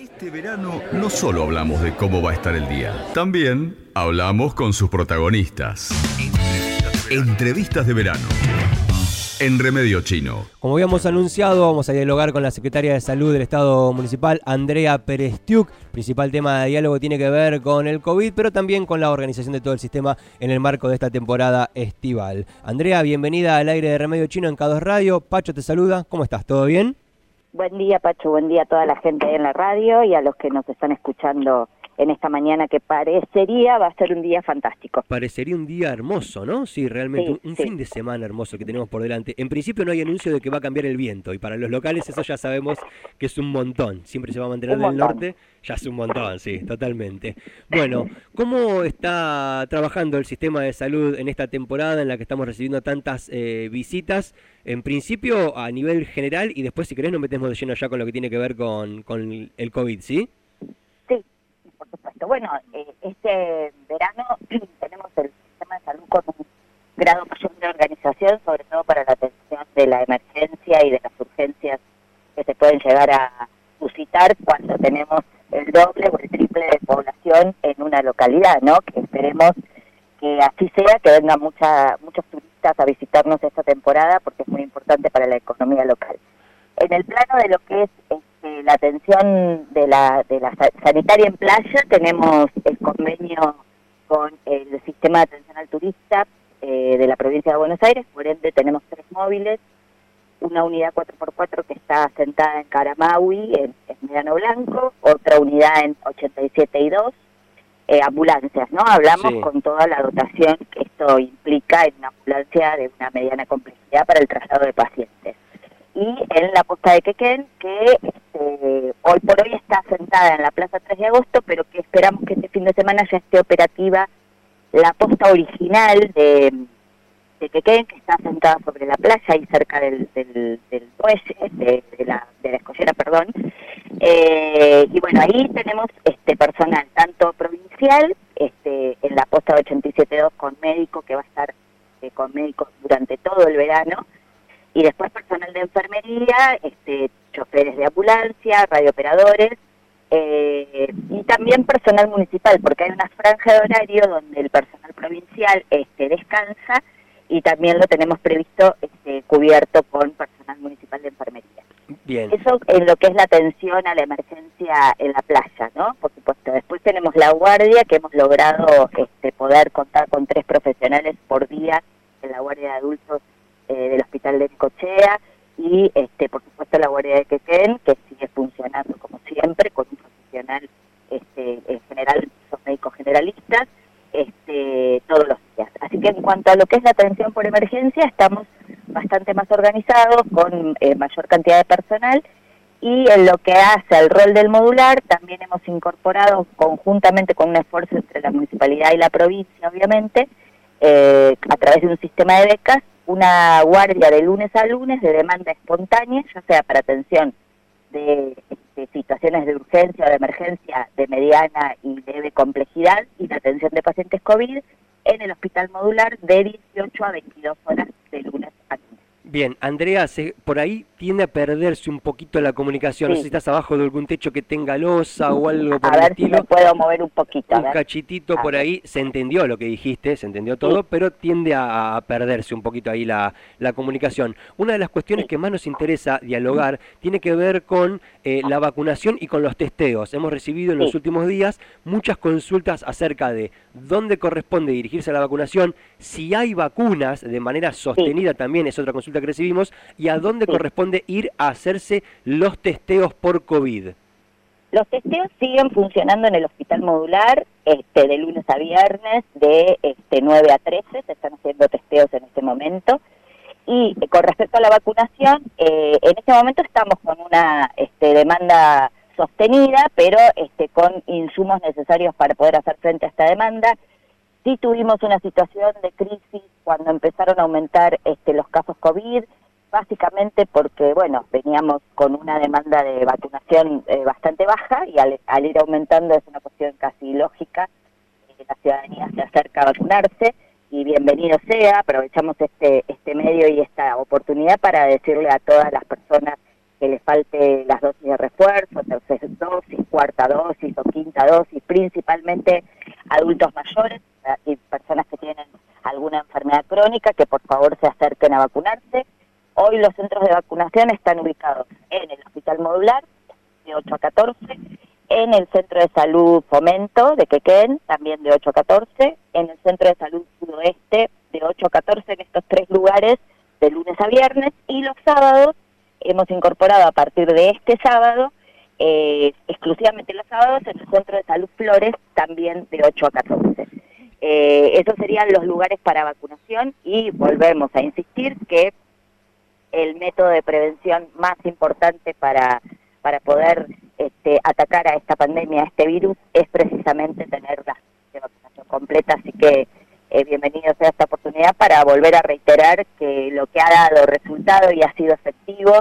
Este verano no solo hablamos de cómo va a estar el día, también hablamos con sus protagonistas. Entrevistas de verano. En Remedio Chino. Como habíamos anunciado, vamos a dialogar con la secretaria de Salud del Estado Municipal, Andrea Perestiuk. Principal tema de diálogo tiene que ver con el COVID, pero también con la organización de todo el sistema en el marco de esta temporada estival. Andrea, bienvenida al aire de Remedio Chino en K2 Radio. Pacho te saluda. ¿Cómo estás? ¿Todo bien? Buen día, Pacho. Buen día a toda la gente en la radio y a los que nos están escuchando en esta mañana que parecería va a ser un día fantástico. Parecería un día hermoso, ¿no? Sí, realmente un, fin de semana hermoso que tenemos por delante. En principio no hay anuncio de que va a cambiar el viento y para los locales eso ya sabemos que es un montón. Siempre se va a mantener en el norte, ya es un montón, sí, totalmente. Bueno, ¿cómo está trabajando el sistema de salud en esta temporada en la que estamos recibiendo tantas eh, visitas? En principio a nivel general y después si querés nos metemos de lleno ya con lo que tiene que ver con, con el COVID, ¿sí? Bueno, eh, este verano tenemos el sistema de salud con un grado mayor de organización, sobre todo para la atención de la emergencia y de las urgencias que se pueden llegar a suscitar cuando tenemos el doble o el triple de población en una localidad, ¿no? Que esperemos que así sea, que vengan mucha, muchos turistas a visitarnos esta temporada porque es muy importante para la economía local. En el plano de lo que es eh, la atención de la, de la sanitaria en playa, tenemos el convenio con el sistema de atención al turista eh, de la provincia de Buenos Aires, por ende tenemos tres móviles, una unidad 4x4 que está sentada en Caramaui, en, Mediano Blanco, otra unidad en 87 y 2, eh, ambulancias, ¿no? Hablamos con toda la dotación que esto implica en una ambulancia de una mediana complejidad para el traslado de pacientes y en la posta de Quequén, que este, hoy por hoy está sentada en la Plaza 3 de Agosto, pero que esperamos que este fin de semana ya esté operativa la posta original de, Quequén, que está sentada sobre la playa y cerca del, del, muelle, de, la, de la escollera, perdón. Eh, y bueno, ahí tenemos este personal, tanto provincial, este, en la posta 87.2 con médico, que va a estar eh, con médicos durante todo el verano, y después personal de enfermería, este, choferes de ambulancia, radiooperadores eh, y también personal municipal, porque hay una franja de horario donde el personal provincial este, descansa y también lo tenemos previsto este, cubierto con personal municipal de enfermería. Bien. Eso en lo que es la atención a la emergencia en la playa, ¿no? Por supuesto. Después tenemos la guardia, que hemos logrado este, poder contar con tres profesionales por día en la guardia de adultos del Hospital de Cochea y, este, por supuesto, la Guardia de Quequén, que sigue funcionando como siempre, con un profesional este, en general, son médicos generalistas, este, todos los días. Así que en cuanto a lo que es la atención por emergencia, estamos bastante más organizados, con eh, mayor cantidad de personal, y en lo que hace al rol del modular, también hemos incorporado conjuntamente con un esfuerzo entre la municipalidad y la provincia, obviamente, eh, a través de un sistema de becas, una guardia de lunes a lunes de demanda espontánea, ya sea para atención de, situaciones de urgencia o de emergencia de mediana y leve complejidad y la atención de pacientes COVID en el hospital modular de 18 a 22 horas de lunes a lunes. Bien, Andrea, por ahí tiende a perderse un poquito la comunicación. No sé si estás abajo de algún techo que tenga losa o algo por a ver Si me puedo mover un poquito. Un cachitito por ahí. Se entendió lo que dijiste, se entendió todo, pero tiende a, perderse un poquito ahí la, la comunicación. Una de las cuestiones que más nos interesa dialogar tiene que ver con eh, la vacunación y con los testeos. Hemos recibido en los últimos días muchas consultas acerca de dónde corresponde dirigirse a la vacunación, si hay vacunas de manera sostenida también es otra consulta que recibimos, y a dónde corresponde ir a hacerse los testeos por COVID. Los testeos siguen funcionando en el hospital modular este, de lunes a viernes de este, 9 a 13, se están haciendo testeos en este momento. Y eh, con respecto a la vacunación, eh, en este momento estamos con una este, demanda sostenida, pero este, con insumos necesarios para poder hacer frente a esta demanda. Sí tuvimos una situación de crisis cuando empezaron a aumentar este, los casos COVID, básicamente porque, bueno, veníamos con una demanda de vacunación eh, bastante baja y al, ir aumentando es una cuestión casi lógica, que la ciudadanía se acerca a vacunarse y bienvenido sea, aprovechamos este, este medio y esta oportunidad para decirle a todas las personas que les falte las dosis de refuerzo, tercera dosis, cuarta dosis o quinta dosis, principalmente adultos mayores y personas que tienen alguna enfermedad crónica, que por favor se acerquen a vacunarse. Hoy los centros de vacunación están ubicados en el Hospital Modular, de 8 a 14, en el Centro de Salud Fomento de Quequén, también de 8 a 14, en el Centro de Salud Sudoeste, de 8 a 14, en estos tres lugares, de lunes a viernes, y los sábados hemos incorporado a partir de este sábado, eh, exclusivamente los sábados, en el Centro de Salud Flores, también de 8 a 14. Eh, esos serían los lugares para vacunación y volvemos a insistir que el método de prevención más importante para, para poder este, atacar a esta pandemia, a este virus, es precisamente tener la vacunación completa. Así que eh, bienvenido sea esta oportunidad para volver a reiterar que lo que ha dado resultado y ha sido efectivo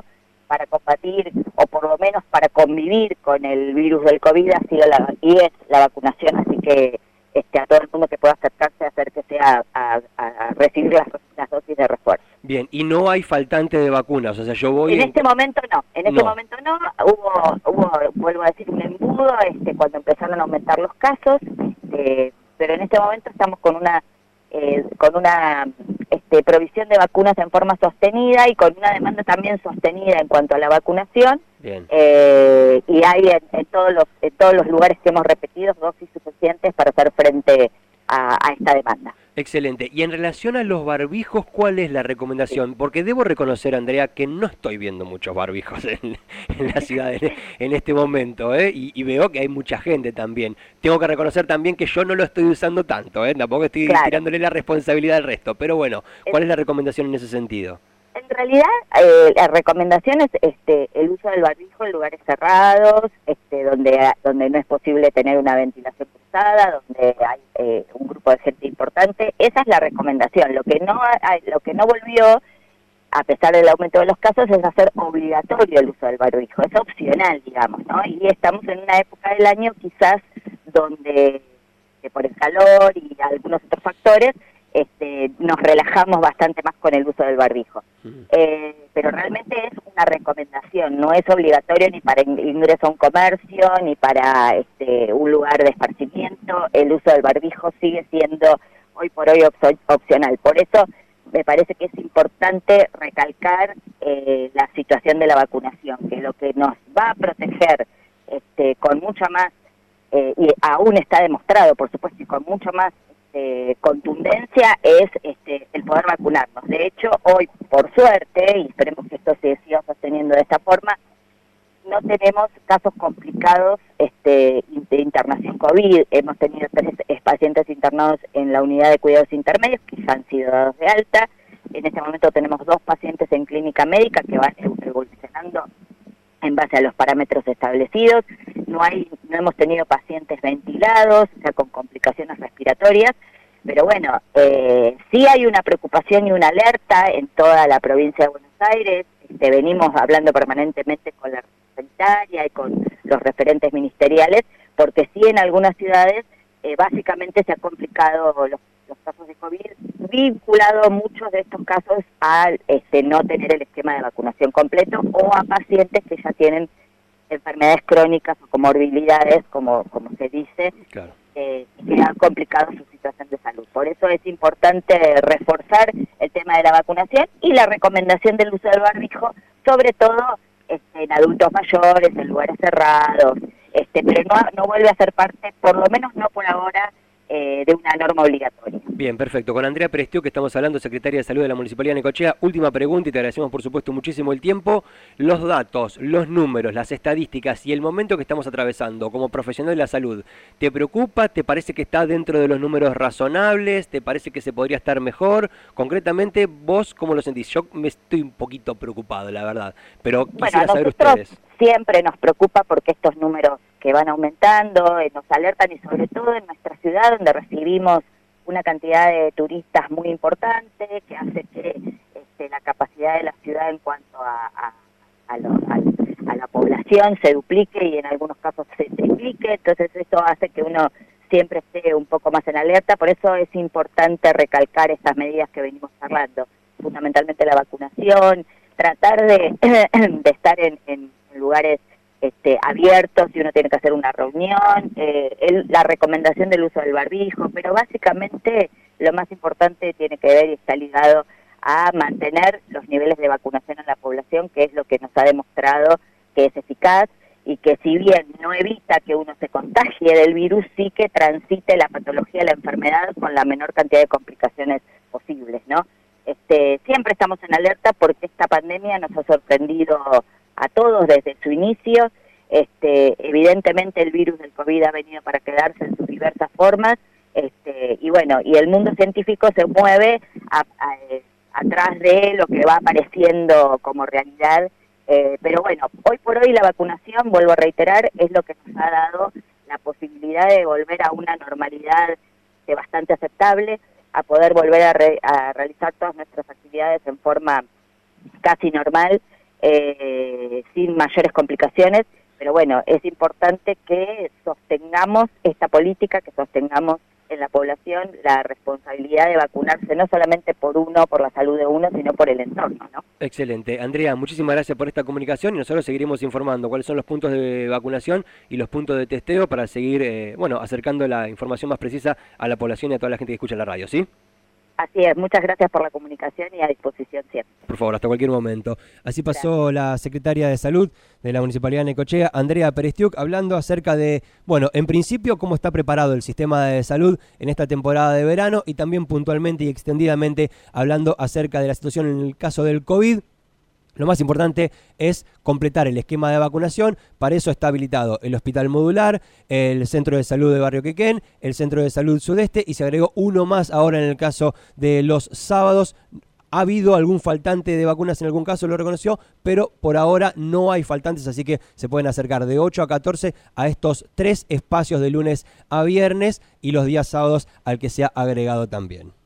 para combatir o por lo menos para convivir con el virus del COVID ha sido la, y es la vacunación. Así que este, a todo el mundo que pueda acercarse, acérquese a, a, a recibir las, las, dosis de refuerzo. Bien, y no hay faltante de vacunas, o sea, yo voy... En, este momento no, en este momento no, hubo, hubo, vuelvo a decir, un embudo este, cuando empezaron a aumentar los casos, este, pero en este momento estamos con una eh, con una este, provisión de vacunas en forma sostenida y con una demanda también sostenida en cuanto a la vacunación. Eh, y hay en, todos los, en todos los lugares que hemos repetido dosis suficientes para hacer frente a, esta demanda. Excelente. Y en relación a los barbijos, ¿cuál es la recomendación? Porque debo reconocer, Andrea, que no estoy viendo muchos barbijos en, la ciudad en, este momento, ¿eh? y, veo que hay mucha gente también. Tengo que reconocer también que yo no lo estoy usando tanto, ¿eh? tampoco estoy tirándole la responsabilidad al resto. Pero bueno, ¿cuál es la recomendación en ese sentido? En realidad, eh, la recomendación es este, el uso del barbijo en lugares cerrados, este, donde, donde no es posible tener una ventilación cruzada, donde hay eh, un grupo de gente importante. Esa es la recomendación. Lo que no, lo que no volvió, a pesar del aumento de los casos, es hacer obligatorio el uso del barbijo. Es opcional, digamos, ¿no? Y estamos en una época del año quizás donde, por el calor y algunos otros factores, este, nos relajamos bastante más con el uso del barbijo. Eh, pero realmente es una recomendación, no es obligatorio ni para ingreso a un comercio, ni para este, un lugar de esparcimiento. El uso del barbijo sigue siendo hoy por hoy opcional. Por eso me parece que es importante recalcar eh, la situación de la vacunación, que lo que nos va a proteger este, con mucha más, eh, y aún está demostrado, por supuesto, y con mucho más eh, contundencia es este, el poder vacunarnos. De hecho, hoy, por suerte, y esperemos que esto se siga sosteniendo de esta forma, no tenemos casos complicados este, de internación COVID. Hemos tenido tres pacientes internados en la unidad de cuidados intermedios que ya han sido dados de alta. En este momento tenemos dos pacientes en clínica médica que van evolucionando en base a los parámetros establecidos. No hay, no hemos tenido pacientes ventilados, o sea, con complicaciones respiratorias, pero bueno, eh, sí hay una preocupación y una alerta en toda la provincia de Buenos Aires. Este, venimos hablando permanentemente con la sanitaria y con los referentes ministeriales, porque sí en algunas ciudades eh, básicamente se han complicado los los casos de COVID, vinculado muchos de estos casos a este, no tener el esquema de vacunación completo o a pacientes que ya tienen enfermedades crónicas o comorbilidades, como, como se dice, eh, que han complicado su situación de salud. Por eso es importante reforzar el tema de la vacunación y la recomendación del uso del barbijo, sobre todo este, en adultos mayores, en lugares cerrados, este, pero no, no vuelve a ser parte, por lo menos no por ahora, eh, de una norma obligatoria. Bien, perfecto. Con Andrea Prestio, que estamos hablando, secretaria de Salud de la Municipalidad de Necochea, última pregunta y te agradecemos por supuesto muchísimo el tiempo. Los datos, los números, las estadísticas y el momento que estamos atravesando como profesional de la salud, ¿te preocupa? ¿Te parece que está dentro de los números razonables? ¿Te parece que se podría estar mejor? Concretamente, vos, ¿cómo lo sentís? Yo me estoy un poquito preocupado, la verdad, pero quisiera saber ustedes. Siempre nos preocupa porque estos números que van aumentando, eh, nos alertan y sobre todo en nuestra ciudad donde recibimos una cantidad de turistas muy importante que hace que este, la capacidad de la ciudad en cuanto a, a, a, la población se duplique y en algunos casos se triplique, entonces eso hace que uno siempre esté un poco más en alerta, por eso es importante recalcar estas medidas que venimos hablando, fundamentalmente la vacunación, tratar de, estar en lugares este, abiertos, si uno tiene que hacer una reunión, eh, la recomendación del uso del barbijo, pero básicamente lo más importante tiene que ver y está ligado a mantener los niveles de vacunación en la población, que es lo que nos ha demostrado que es eficaz y que si bien no evita que uno se contagie del virus, sí que transite la patología la enfermedad con la menor cantidad de complicaciones posibles, ¿no? Este, siempre estamos en alerta porque esta pandemia nos ha sorprendido a todos desde su inicio. Este, evidentemente el virus del COVID ha venido para quedarse en sus diversas formas este, y bueno, y el mundo científico se mueve eh, atrás de lo que va apareciendo como realidad. Eh, pero bueno, hoy por hoy la vacunación, vuelvo a reiterar, es lo que nos ha dado la posibilidad de volver a una normalidad bastante aceptable, a poder volver a, a realizar todas nuestras actividades en forma casi normal eh, sin mayores complicaciones, pero bueno, es importante que sostengamos esta política, que sostengamos en la población la responsabilidad de vacunarse no solamente por uno, por la salud de uno, sino por el entorno, ¿no? Excelente. Andrea, muchísimas gracias por esta comunicación y nosotros seguiremos informando cuáles son los puntos de vacunación y los puntos de testeo para seguir, eh, bueno, acercando la información más precisa a la población y a toda la gente que escucha la radio, ¿sí? Así es, muchas gracias por la comunicación y a disposición siempre. Por favor, hasta cualquier momento. Así pasó la secretaria de Salud de la Municipalidad de Necochea, Andrea Perestiuk, hablando acerca de, bueno, en principio, cómo está preparado el sistema de salud en esta temporada de verano y también puntualmente y extendidamente hablando acerca de la situación en el caso del COVID lo más importante es completar el esquema de vacunación. Para eso está habilitado el Hospital Modular, el Centro de Salud de Barrio Quequén, el Centro de Salud Sudeste y se agregó uno más ahora en el caso de los sábados. Ha habido algún faltante de vacunas en algún caso, lo reconoció, pero por ahora no hay faltantes, así que se pueden acercar de 8 a 14 a estos tres espacios de lunes a viernes y los días sábados al que se ha agregado también.